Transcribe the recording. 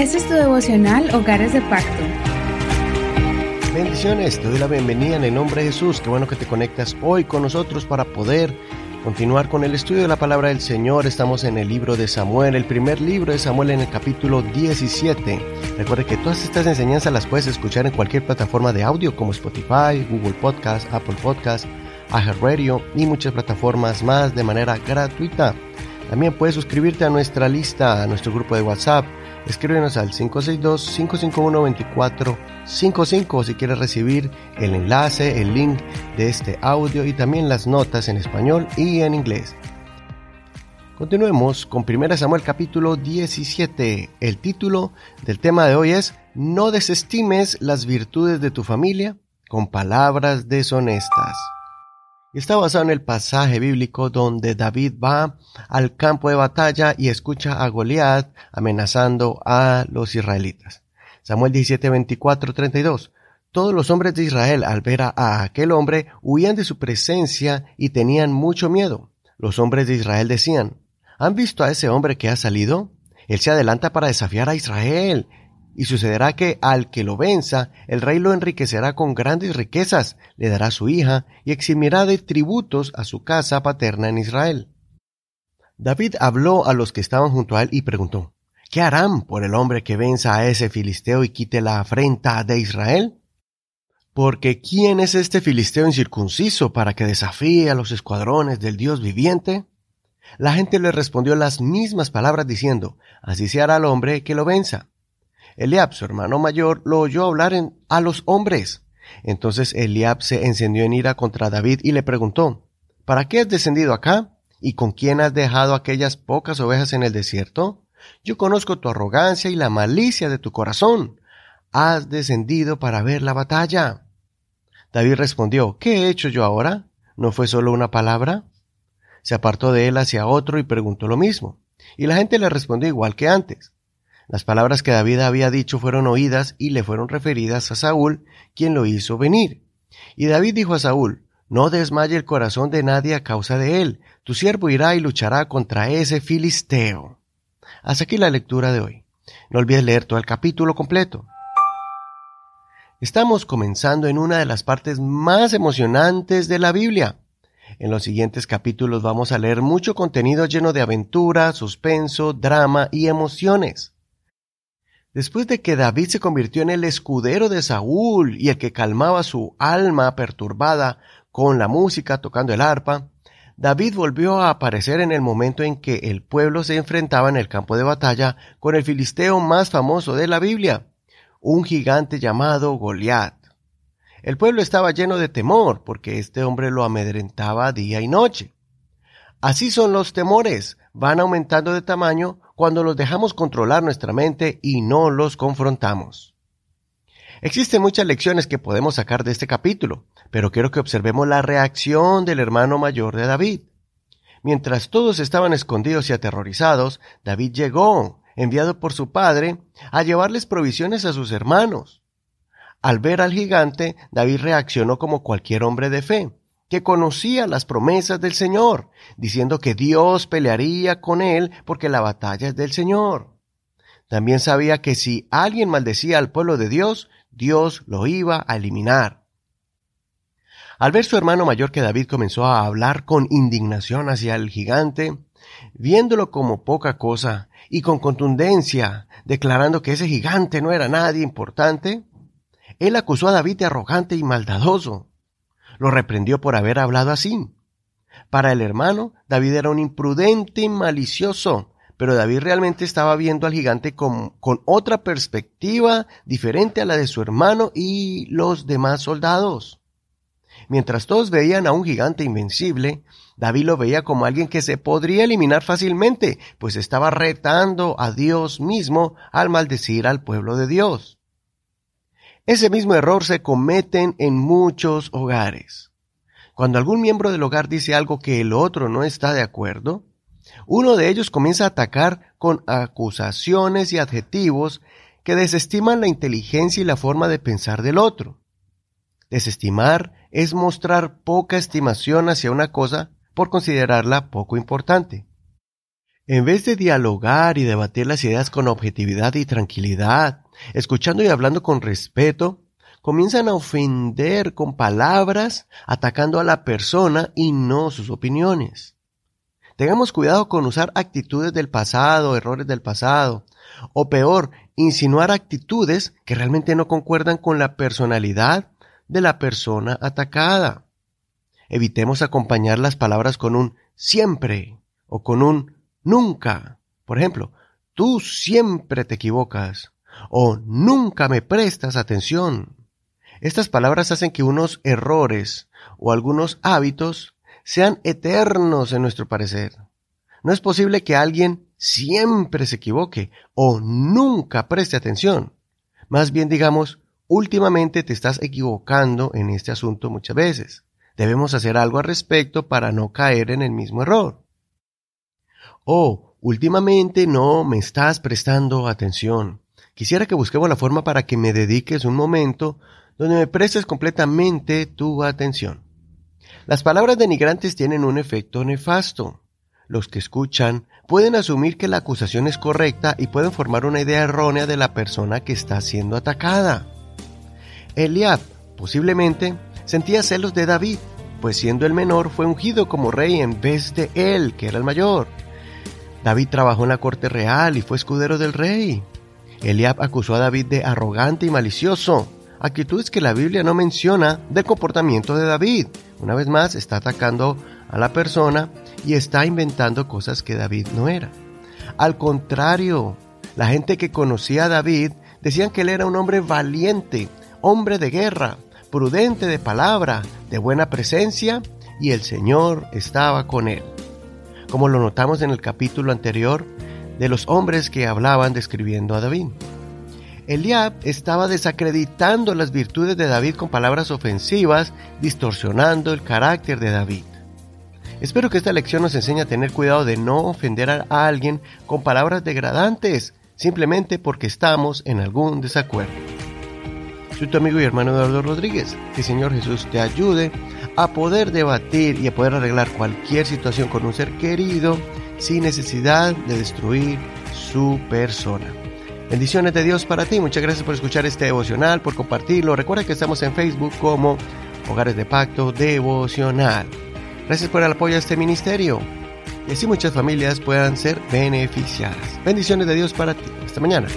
Este es tu devocional Hogares de Pacto. Bendiciones, te doy la bienvenida en el nombre de Jesús. Qué bueno que te conectas hoy con nosotros para poder continuar con el estudio de la palabra del Señor. Estamos en el libro de Samuel, el primer libro de Samuel en el capítulo 17. Recuerde que todas estas enseñanzas las puedes escuchar en cualquier plataforma de audio como Spotify, Google Podcast, Apple Podcast, Radio y muchas plataformas más de manera gratuita. También puedes suscribirte a nuestra lista, a nuestro grupo de WhatsApp. Escríbenos al 562-551-2455 si quieres recibir el enlace, el link de este audio y también las notas en español y en inglés. Continuemos con 1 Samuel capítulo 17. El título del tema de hoy es No desestimes las virtudes de tu familia con palabras deshonestas está basado en el pasaje bíblico donde David va al campo de batalla y escucha a Goliat amenazando a los israelitas. Samuel 17, 24, 32. Todos los hombres de Israel al ver a aquel hombre huían de su presencia y tenían mucho miedo. Los hombres de Israel decían, ¿han visto a ese hombre que ha salido? Él se adelanta para desafiar a Israel y sucederá que al que lo venza, el rey lo enriquecerá con grandes riquezas, le dará su hija y eximirá de tributos a su casa paterna en Israel. David habló a los que estaban junto a él y preguntó, ¿Qué harán por el hombre que venza a ese filisteo y quite la afrenta de Israel? Porque ¿quién es este filisteo incircunciso para que desafíe a los escuadrones del Dios viviente? La gente le respondió las mismas palabras diciendo, Así se hará al hombre que lo venza. Eliab, su hermano mayor, lo oyó hablar a los hombres. Entonces Eliab se encendió en ira contra David y le preguntó, ¿Para qué has descendido acá? ¿Y con quién has dejado aquellas pocas ovejas en el desierto? Yo conozco tu arrogancia y la malicia de tu corazón. Has descendido para ver la batalla. David respondió, ¿qué he hecho yo ahora? ¿No fue solo una palabra? Se apartó de él hacia otro y preguntó lo mismo. Y la gente le respondió igual que antes. Las palabras que David había dicho fueron oídas y le fueron referidas a Saúl, quien lo hizo venir. Y David dijo a Saúl, No desmaye el corazón de nadie a causa de él, tu siervo irá y luchará contra ese filisteo. Hasta aquí la lectura de hoy. No olvides leer todo el capítulo completo. Estamos comenzando en una de las partes más emocionantes de la Biblia. En los siguientes capítulos vamos a leer mucho contenido lleno de aventura, suspenso, drama y emociones. Después de que David se convirtió en el escudero de Saúl y el que calmaba su alma perturbada con la música tocando el arpa, David volvió a aparecer en el momento en que el pueblo se enfrentaba en el campo de batalla con el filisteo más famoso de la Biblia, un gigante llamado Goliat. El pueblo estaba lleno de temor porque este hombre lo amedrentaba día y noche. Así son los temores, van aumentando de tamaño cuando los dejamos controlar nuestra mente y no los confrontamos. Existen muchas lecciones que podemos sacar de este capítulo, pero quiero que observemos la reacción del hermano mayor de David. Mientras todos estaban escondidos y aterrorizados, David llegó, enviado por su padre, a llevarles provisiones a sus hermanos. Al ver al gigante, David reaccionó como cualquier hombre de fe que conocía las promesas del Señor, diciendo que Dios pelearía con él porque la batalla es del Señor. También sabía que si alguien maldecía al pueblo de Dios, Dios lo iba a eliminar. Al ver su hermano mayor que David comenzó a hablar con indignación hacia el gigante, viéndolo como poca cosa y con contundencia, declarando que ese gigante no era nadie importante, él acusó a David de arrogante y maldadoso lo reprendió por haber hablado así. Para el hermano, David era un imprudente y malicioso, pero David realmente estaba viendo al gigante con, con, otra perspectiva diferente a la de su hermano y los demás soldados. Mientras todos veían a un gigante invencible, David lo veía como alguien que se podría eliminar fácilmente, pues estaba retando a Dios mismo al maldecir al pueblo de Dios. Ese mismo error se cometen en muchos hogares. Cuando algún miembro del hogar dice algo que el otro no está de acuerdo, uno de ellos comienza a atacar con acusaciones y adjetivos que desestiman la inteligencia y la forma de pensar del otro. Desestimar es mostrar poca estimación hacia una cosa por considerarla poco importante. En vez de dialogar y debatir las ideas con objetividad y tranquilidad, escuchando y hablando con respeto, comienzan a ofender con palabras, atacando a la persona y no sus opiniones. Tengamos cuidado con usar actitudes del pasado, errores del pasado, o peor, insinuar actitudes que realmente no concuerdan con la personalidad de la persona atacada. Evitemos acompañar las palabras con un siempre o con un nunca. Por ejemplo, tú siempre te equivocas o nunca me prestas atención. Estas palabras hacen que unos errores o algunos hábitos sean eternos en nuestro parecer. No es posible que alguien siempre se equivoque o nunca preste atención. Más bien digamos, últimamente te estás equivocando en este asunto muchas veces. Debemos hacer algo al respecto para no caer en el mismo error. O últimamente no me estás prestando atención. Quisiera que busquemos la forma para que me dediques un momento donde me prestes completamente tu atención. Las palabras denigrantes tienen un efecto nefasto. Los que escuchan pueden asumir que la acusación es correcta y pueden formar una idea errónea de la persona que está siendo atacada. Eliab, posiblemente, sentía celos de David, pues siendo el menor fue ungido como rey en vez de él, que era el mayor. David trabajó en la corte real y fue escudero del rey. Eliab acusó a David de arrogante y malicioso, actitudes que la Biblia no menciona del comportamiento de David. Una vez más, está atacando a la persona y está inventando cosas que David no era. Al contrario, la gente que conocía a David decían que él era un hombre valiente, hombre de guerra, prudente de palabra, de buena presencia, y el Señor estaba con él. Como lo notamos en el capítulo anterior de los hombres que hablaban describiendo a David. Eliab estaba desacreditando las virtudes de David con palabras ofensivas, distorsionando el carácter de David. Espero que esta lección nos enseñe a tener cuidado de no ofender a alguien con palabras degradantes, simplemente porque estamos en algún desacuerdo. Soy tu amigo y hermano Eduardo Rodríguez. Que el Señor Jesús te ayude a poder debatir y a poder arreglar cualquier situación con un ser querido sin necesidad de destruir su persona. Bendiciones de Dios para ti. Muchas gracias por escuchar este devocional, por compartirlo. Recuerda que estamos en Facebook como Hogares de Pacto Devocional. Gracias por el apoyo a este ministerio y así muchas familias puedan ser beneficiadas. Bendiciones de Dios para ti. Hasta mañana.